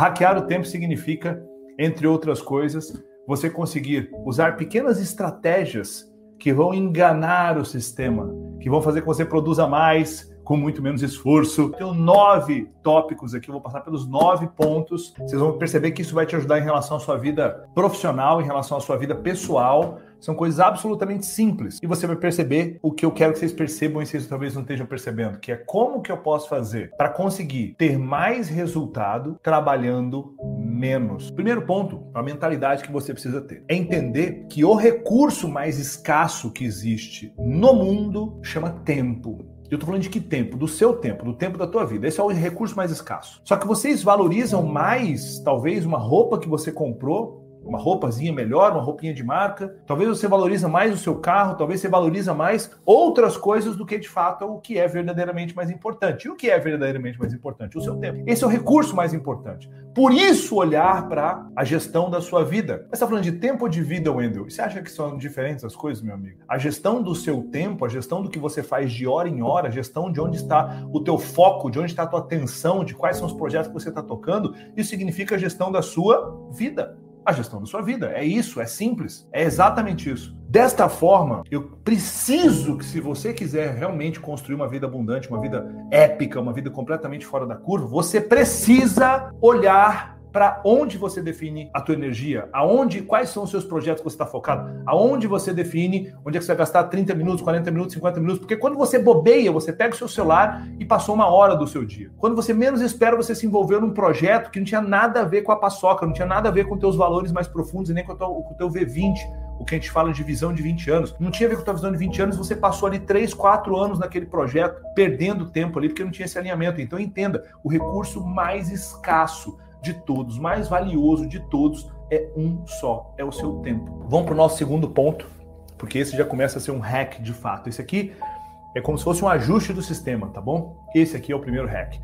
Hackear o tempo significa, entre outras coisas, você conseguir usar pequenas estratégias que vão enganar o sistema, que vão fazer que você produza mais, com muito menos esforço. Tenho nove tópicos aqui, eu vou passar pelos nove pontos. Vocês vão perceber que isso vai te ajudar em relação à sua vida profissional, em relação à sua vida pessoal. São coisas absolutamente simples. E você vai perceber o que eu quero que vocês percebam e vocês talvez não estejam percebendo, que é como que eu posso fazer para conseguir ter mais resultado trabalhando menos. Primeiro ponto, a mentalidade que você precisa ter é entender que o recurso mais escasso que existe no mundo chama tempo. Eu estou falando de que tempo? Do seu tempo, do tempo da tua vida. Esse é o recurso mais escasso. Só que vocês valorizam mais, talvez, uma roupa que você comprou uma roupazinha melhor, uma roupinha de marca. Talvez você valoriza mais o seu carro, talvez você valoriza mais outras coisas do que de fato o que é verdadeiramente mais importante. E o que é verdadeiramente mais importante? O seu tempo. Esse é o recurso mais importante. Por isso olhar para a gestão da sua vida. Você está falando de tempo de vida, Wendel? Você acha que são diferentes as coisas, meu amigo? A gestão do seu tempo, a gestão do que você faz de hora em hora, a gestão de onde está o teu foco, de onde está a tua atenção, de quais são os projetos que você está tocando, isso significa a gestão da sua vida a gestão da sua vida. É isso, é simples, é exatamente isso. Desta forma, eu preciso que, se você quiser realmente construir uma vida abundante, uma vida épica, uma vida completamente fora da curva, você precisa olhar para onde você define a tua energia, aonde, quais são os seus projetos que você está focado, aonde você define onde é que você vai gastar 30 minutos, 40 minutos, 50 minutos, porque quando você bobeia, você pega o seu celular e passou uma hora do seu dia. Quando você menos espera, você se envolveu num projeto que não tinha nada a ver com a paçoca, não tinha nada a ver com teus valores mais profundos e nem com o teu, com o teu V20, o que a gente fala de visão de 20 anos. Não tinha a ver com a tua visão de 20 anos, você passou ali 3, 4 anos naquele projeto, perdendo tempo ali, porque não tinha esse alinhamento. Então entenda, o recurso mais escasso de todos, mais valioso de todos é um só, é o seu tempo. Vamos para o nosso segundo ponto, porque esse já começa a ser um hack de fato. Esse aqui é como se fosse um ajuste do sistema, tá bom? Esse aqui é o primeiro hack.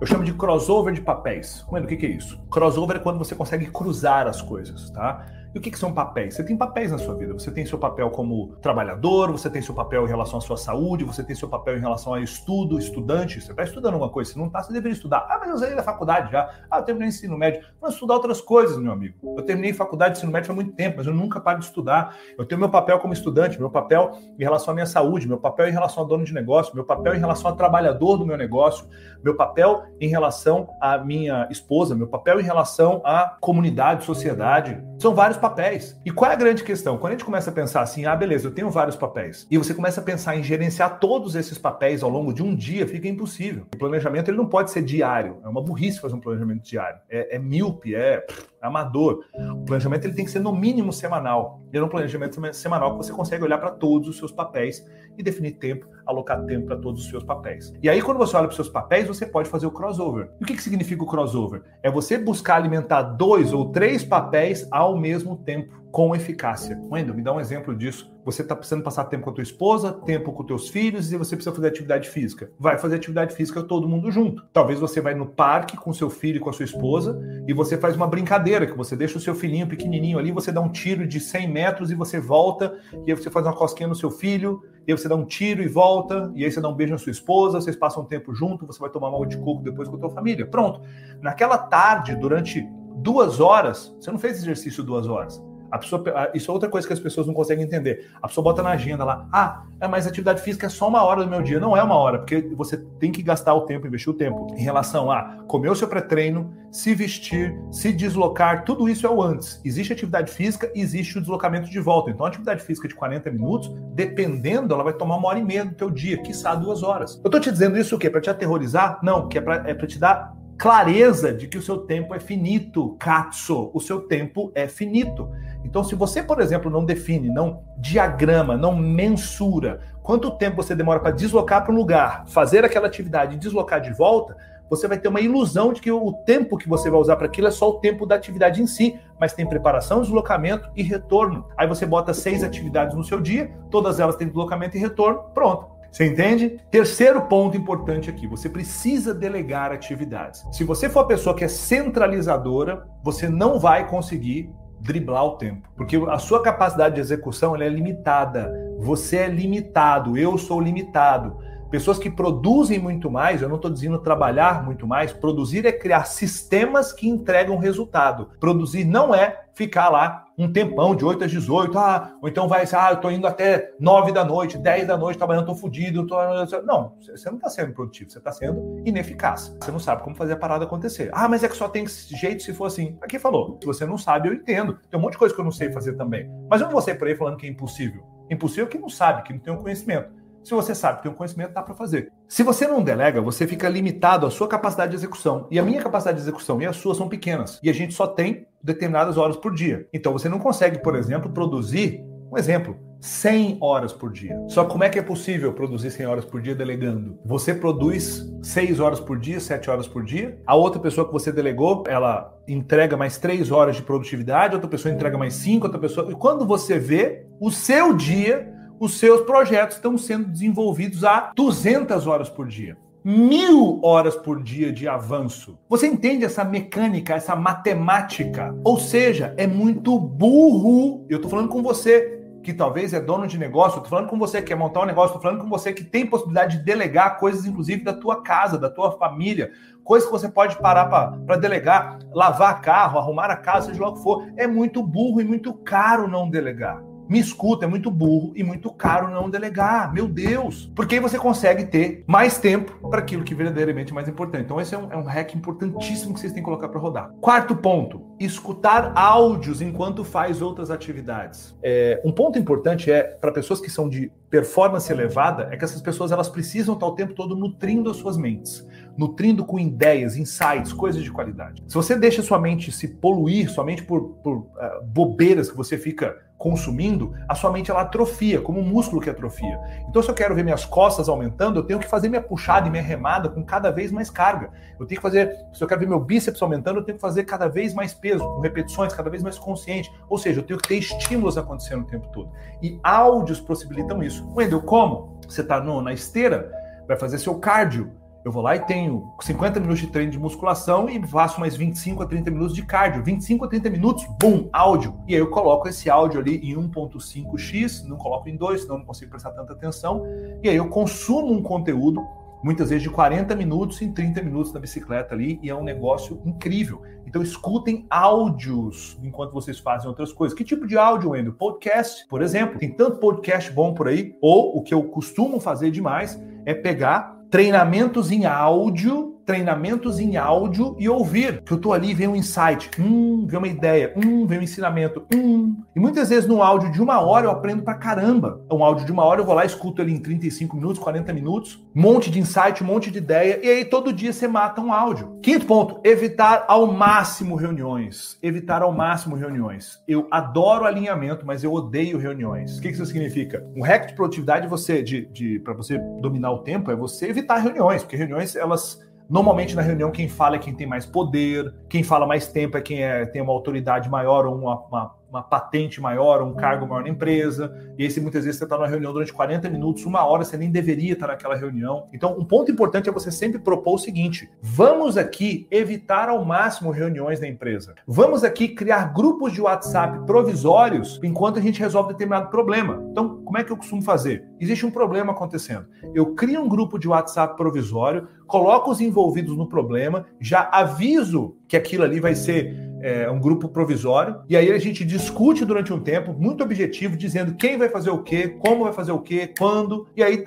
Eu chamo de crossover de papéis. Mano, o que, que é isso? Crossover é quando você consegue cruzar as coisas, tá? E o que, que, são papéis? Você tem papéis na sua vida. Você tem seu papel como trabalhador, você tem seu papel em relação à sua saúde, você tem seu papel em relação ao estudo, estudante. Você está estudando alguma coisa, você não está, você deveria estudar. Ah, mas eu saí da faculdade já. Ah, eu terminei ensino médio. Mas estudar outras coisas, meu amigo. Eu terminei faculdade de ensino médio há muito tempo, mas eu nunca paro de estudar. Eu tenho meu papel como estudante, meu papel em relação à minha saúde, meu papel em relação a dono de negócio, meu papel em relação a trabalhador do meu negócio, meu papel em relação à minha esposa, meu papel em relação à comunidade, sociedade. São vários papéis. E qual é a grande questão? Quando a gente começa a pensar assim, ah, beleza, eu tenho vários papéis, e você começa a pensar em gerenciar todos esses papéis ao longo de um dia, fica impossível. O planejamento ele não pode ser diário. É uma burrice fazer um planejamento diário. É, é míope, é amador. O planejamento ele tem que ser no mínimo semanal. E é um planejamento semanal que você consegue olhar para todos os seus papéis e definir tempo, alocar tempo para todos os seus papéis. E aí, quando você olha para os seus papéis, você pode fazer o crossover. E o que, que significa o crossover? É você buscar alimentar dois ou três papéis ao mesmo tempo com eficácia. Wendel, me dá um exemplo disso. Você está precisando passar tempo com a tua esposa, tempo com teus filhos e você precisa fazer atividade física. Vai fazer atividade física todo mundo junto. Talvez você vai no parque com seu filho e com a sua esposa e você faz uma brincadeira que você deixa o seu filhinho pequenininho ali, você dá um tiro de 100 metros e você volta e aí você faz uma cosquinha no seu filho e aí você dá um tiro e volta e aí você dá um beijo na sua esposa, vocês passam um tempo junto, você vai tomar uma água de coco depois com a tua família. Pronto. Naquela tarde, durante duas horas, você não fez exercício duas horas a pessoa, isso é outra coisa que as pessoas não conseguem entender. A pessoa bota na agenda lá, ah, é, mas atividade física é só uma hora do meu dia. Não é uma hora, porque você tem que gastar o tempo, investir o tempo em relação a comer o seu pré-treino, se vestir, se deslocar, tudo isso é o antes. Existe atividade física, existe o deslocamento de volta. Então, a atividade física de 40 minutos, dependendo, ela vai tomar uma hora e meia do teu dia, quiçá duas horas. Eu tô te dizendo isso o quê? Para te aterrorizar? Não, que é para é te dar clareza de que o seu tempo é finito, Katsu, o seu tempo é finito. Então, se você, por exemplo, não define, não diagrama, não mensura quanto tempo você demora para deslocar para um lugar, fazer aquela atividade e deslocar de volta, você vai ter uma ilusão de que o tempo que você vai usar para aquilo é só o tempo da atividade em si, mas tem preparação, deslocamento e retorno. Aí você bota seis atividades no seu dia, todas elas têm deslocamento e retorno, pronto. Você entende? Terceiro ponto importante aqui: você precisa delegar atividades. Se você for a pessoa que é centralizadora, você não vai conseguir driblar o tempo, porque a sua capacidade de execução é limitada. Você é limitado, eu sou limitado. Pessoas que produzem muito mais, eu não estou dizendo trabalhar muito mais, produzir é criar sistemas que entregam resultado. Produzir não é ficar lá um tempão, de 8 às 18, ah, ou então vai, ah, eu tô indo até 9 da noite, 10 da noite, trabalhando, tô fudido, tô... Não, você não está sendo produtivo, você está sendo ineficaz. Você não sabe como fazer a parada acontecer. Ah, mas é que só tem jeito se for assim. Aqui falou, se você não sabe, eu entendo. Tem um monte de coisa que eu não sei fazer também. Mas eu não vou sair por aí falando que é impossível. Impossível que não sabe, que não tem o um conhecimento. Se você sabe, tem um conhecimento, dá para fazer. Se você não delega, você fica limitado à sua capacidade de execução. E a minha capacidade de execução e a sua são pequenas. E a gente só tem determinadas horas por dia. Então você não consegue, por exemplo, produzir, um exemplo, 100 horas por dia. Só como é que é possível produzir 100 horas por dia delegando? Você produz 6 horas por dia, 7 horas por dia. A outra pessoa que você delegou, ela entrega mais 3 horas de produtividade, outra pessoa entrega mais 5, outra pessoa. E quando você vê, o seu dia os seus projetos estão sendo desenvolvidos a 200 horas por dia. Mil horas por dia de avanço. Você entende essa mecânica, essa matemática? Ou seja, é muito burro. Eu estou falando com você que talvez é dono de negócio, eu tô falando com você que quer montar um negócio, tô falando com você que tem possibilidade de delegar coisas, inclusive da tua casa, da tua família, coisas que você pode parar para delegar, lavar carro, arrumar a casa, seja lá o que for. É muito burro e muito caro não delegar me escuta, é muito burro e muito caro não delegar. Meu Deus! Porque aí você consegue ter mais tempo para aquilo que verdadeiramente é mais importante. Então, esse é um, é um hack importantíssimo que vocês têm que colocar para rodar. Quarto ponto: escutar áudios enquanto faz outras atividades. É, um ponto importante é para pessoas que são de performance elevada, é que essas pessoas elas precisam estar o tempo todo nutrindo as suas mentes nutrindo com ideias, insights, coisas de qualidade. Se você deixa sua mente se poluir somente por, por uh, bobeiras que você fica consumindo, a sua mente ela atrofia, como um músculo que atrofia. Então, se eu quero ver minhas costas aumentando, eu tenho que fazer minha puxada e minha remada com cada vez mais carga. Eu tenho que fazer, se eu quero ver meu bíceps aumentando, eu tenho que fazer cada vez mais peso, com repetições, cada vez mais consciente. Ou seja, eu tenho que ter estímulos acontecendo o tempo todo. E áudios possibilitam isso. Wendel, como? Você está na esteira, vai fazer seu cardio eu vou lá e tenho 50 minutos de treino de musculação e faço mais 25 a 30 minutos de cardio. 25 a 30 minutos, bum, áudio. E aí eu coloco esse áudio ali em 1.5x, não coloco em 2, senão não consigo prestar tanta atenção. E aí eu consumo um conteúdo, muitas vezes de 40 minutos em 30 minutos na bicicleta ali, e é um negócio incrível. Então escutem áudios enquanto vocês fazem outras coisas. Que tipo de áudio, Wendel? Podcast, por exemplo. Tem tanto podcast bom por aí, ou o que eu costumo fazer demais é pegar treinamentos em áudio treinamentos em áudio e ouvir. Que eu tô ali, vem um insight, hum, vem uma ideia, hum, vem um ensinamento, hum. E muitas vezes no áudio de uma hora eu aprendo pra caramba. É um áudio de uma hora, eu vou lá, escuto ele em 35 minutos, 40 minutos, monte de insight, um monte de ideia, e aí todo dia você mata um áudio. Quinto ponto, evitar ao máximo reuniões. Evitar ao máximo reuniões. Eu adoro alinhamento, mas eu odeio reuniões. O que isso significa? Um hack de produtividade você, de, de para você dominar o tempo é você evitar reuniões, porque reuniões elas Normalmente na reunião quem fala é quem tem mais poder, quem fala mais tempo é quem é, tem uma autoridade maior ou uma, uma uma patente maior, um cargo maior na empresa. E aí, se muitas vezes você está numa reunião durante 40 minutos, uma hora, você nem deveria estar naquela reunião. Então, um ponto importante é você sempre propor o seguinte: vamos aqui evitar ao máximo reuniões na empresa. Vamos aqui criar grupos de WhatsApp provisórios enquanto a gente resolve determinado problema. Então, como é que eu costumo fazer? Existe um problema acontecendo. Eu crio um grupo de WhatsApp provisório, coloco os envolvidos no problema, já aviso que aquilo ali vai ser é, um grupo provisório, e aí a gente discute durante um tempo, muito objetivo, dizendo quem vai fazer o quê, como vai fazer o quê, quando, e aí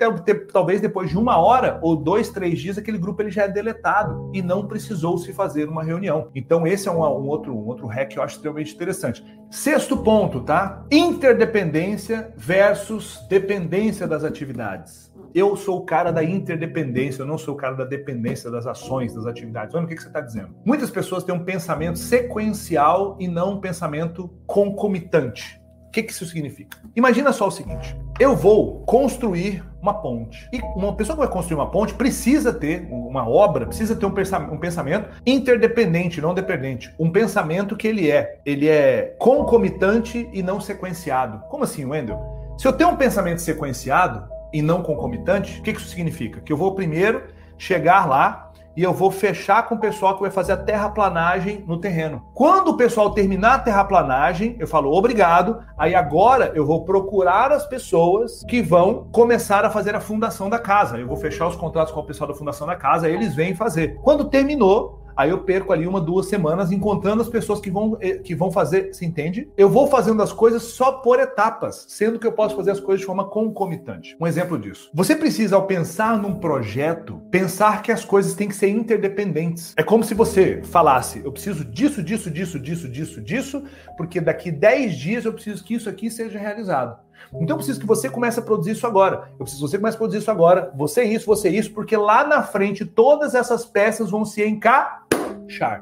talvez depois de uma hora ou dois, três dias, aquele grupo ele já é deletado e não precisou se fazer uma reunião. Então esse é um, um outro, um outro hack que eu acho extremamente interessante. Sexto ponto, tá? Interdependência versus dependência das atividades. Eu sou o cara da interdependência, eu não sou o cara da dependência das ações, das atividades. Olha o que, que você está dizendo. Muitas pessoas têm um pensamento sequencial e não um pensamento concomitante. O que, que isso significa? Imagina só o seguinte: eu vou construir uma ponte. E uma pessoa que vai construir uma ponte precisa ter uma obra, precisa ter um um pensamento interdependente, não dependente. Um pensamento que ele é, ele é concomitante e não sequenciado. Como assim, Wendel? Se eu tenho um pensamento sequenciado, e não concomitante, o que isso significa? Que eu vou primeiro chegar lá e eu vou fechar com o pessoal que vai fazer a terraplanagem no terreno. Quando o pessoal terminar a terraplanagem, eu falo obrigado, aí agora eu vou procurar as pessoas que vão começar a fazer a fundação da casa. Eu vou fechar os contratos com o pessoal da fundação da casa, eles vêm fazer. Quando terminou, Aí eu perco ali uma, duas semanas encontrando as pessoas que vão, eh, que vão fazer, se entende? Eu vou fazendo as coisas só por etapas, sendo que eu posso fazer as coisas de forma concomitante. Um exemplo disso. Você precisa, ao pensar num projeto, pensar que as coisas têm que ser interdependentes. É como se você falasse: eu preciso disso, disso, disso, disso, disso, disso, porque daqui 10 dias eu preciso que isso aqui seja realizado. Então eu preciso que você comece a produzir isso agora. Eu preciso que você comece a produzir isso agora. Você isso, você isso, porque lá na frente todas essas peças vão se encaixar.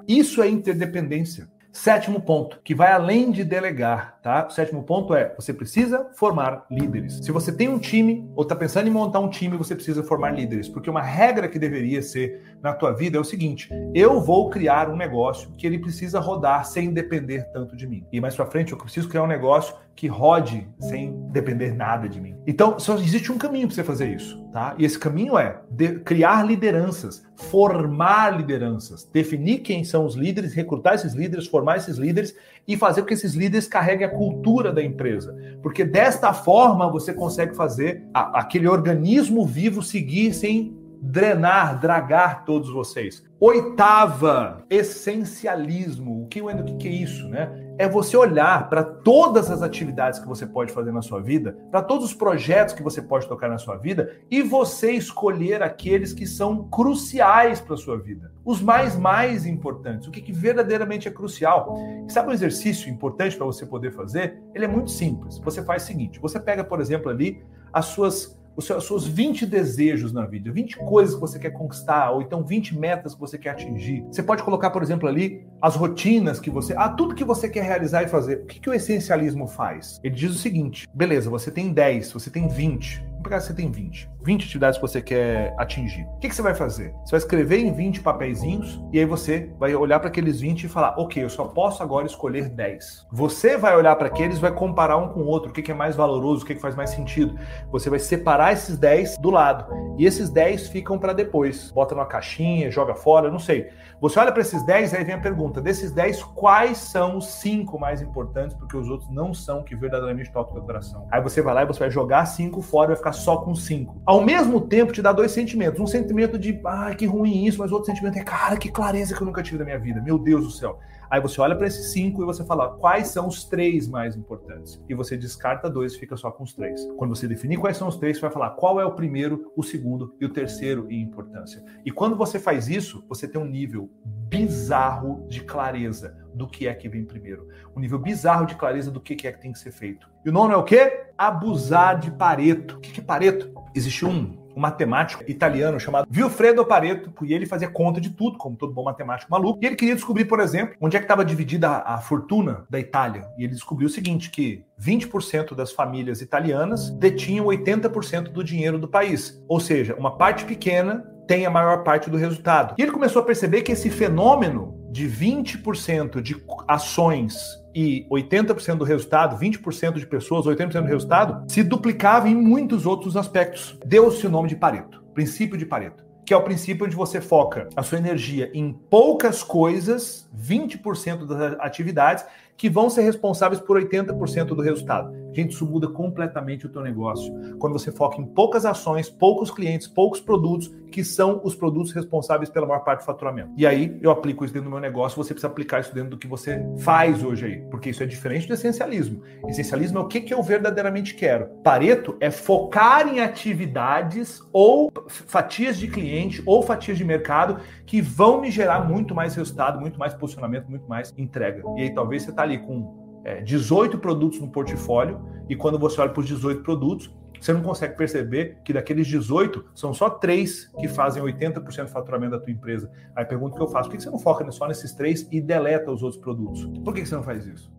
Isso é interdependência. Sétimo ponto, que vai além de delegar, tá? O sétimo ponto é: você precisa formar líderes. Se você tem um time ou está pensando em montar um time, você precisa formar líderes, porque uma regra que deveria ser na tua vida é o seguinte: eu vou criar um negócio que ele precisa rodar sem depender tanto de mim. E mais para frente, eu preciso criar um negócio que rode sem depender nada de mim. Então, só existe um caminho para você fazer isso, tá? E esse caminho é criar lideranças, formar lideranças, definir quem são os líderes, recrutar esses líderes, formar esses líderes e fazer com que esses líderes carreguem a cultura da empresa. Porque desta forma você consegue fazer a, aquele organismo vivo seguir sem drenar, dragar todos vocês. Oitava, essencialismo. O que, o que é isso, né? É você olhar para todas as atividades que você pode fazer na sua vida, para todos os projetos que você pode tocar na sua vida e você escolher aqueles que são cruciais para a sua vida. Os mais, mais importantes. O que, que verdadeiramente é crucial. sabe um exercício importante para você poder fazer? Ele é muito simples. Você faz o seguinte: você pega, por exemplo, ali as suas os seus 20 desejos na vida, 20 coisas que você quer conquistar, ou então 20 metas que você quer atingir. Você pode colocar, por exemplo, ali as rotinas que você. Ah, tudo que você quer realizar e fazer. O que, que o essencialismo faz? Ele diz o seguinte: beleza, você tem 10, você tem 20. Pegar você tem 20. 20 atividades que você quer atingir. O que, que você vai fazer? Você vai escrever em 20 papeizinhos e aí você vai olhar para aqueles 20 e falar: ok, eu só posso agora escolher 10. Você vai olhar para aqueles vai comparar um com o outro, o que, que é mais valoroso, o que, que faz mais sentido. Você vai separar esses 10 do lado e esses 10 ficam para depois. Bota numa caixinha, joga fora, não sei. Você olha para esses 10 e aí vem a pergunta: desses 10, quais são os 5 mais importantes? Porque os outros não são que verdadeiramente tocam o coração. Aí você vai lá e você vai jogar 5 fora e vai ficar só com 5. Ao mesmo tempo, te dá dois sentimentos. Um sentimento de, ah, que ruim isso, mas outro sentimento é, cara, que clareza que eu nunca tive na minha vida. Meu Deus do céu. Aí você olha para esses cinco e você fala quais são os três mais importantes. E você descarta dois e fica só com os três. Quando você definir quais são os três, você vai falar qual é o primeiro, o segundo e o terceiro em importância. E quando você faz isso, você tem um nível bizarro de clareza do que é que vem primeiro. Um nível bizarro de clareza do que é que tem que ser feito. E o nono é o quê? Abusar de Pareto. O que é Pareto? Existe um um matemático italiano chamado Vilfredo Pareto, e ele fazia conta de tudo, como todo bom matemático maluco. E ele queria descobrir, por exemplo, onde é que estava dividida a, a, fortuna da Itália. E ele descobriu o seguinte, que 20% das famílias italianas detinham 80% do dinheiro do país. Ou seja, uma parte pequena tem a maior parte do resultado. E ele começou a perceber que esse fenômeno de 20% de ações e 80% do resultado, 20% de pessoas, 80% do resultado, se duplicava em muitos outros aspectos. Deu-se o nome de Pareto, princípio de Pareto, que é o princípio onde você foca a sua energia em poucas coisas, 20% das atividades, que vão ser responsáveis por 80% do resultado. Gente, isso muda completamente o teu negócio. Quando você foca em poucas ações, poucos clientes, poucos produtos, que são os produtos responsáveis pela maior parte do faturamento. E aí eu aplico isso dentro do meu negócio, você precisa aplicar isso dentro do que você faz hoje aí, porque isso é diferente do essencialismo. Essencialismo é o que, que eu verdadeiramente quero. Pareto é focar em atividades ou fatias de cliente ou fatias de mercado que vão me gerar muito mais resultado, muito mais posicionamento, muito mais entrega. E aí talvez você está ali com é, 18 produtos no portfólio e quando você olha para os 18 produtos, você não consegue perceber que daqueles 18, são só três que fazem 80% do faturamento da tua empresa. Aí pergunta que eu faço, por que você não foca só nesses três e deleta os outros produtos? Por que você não faz isso?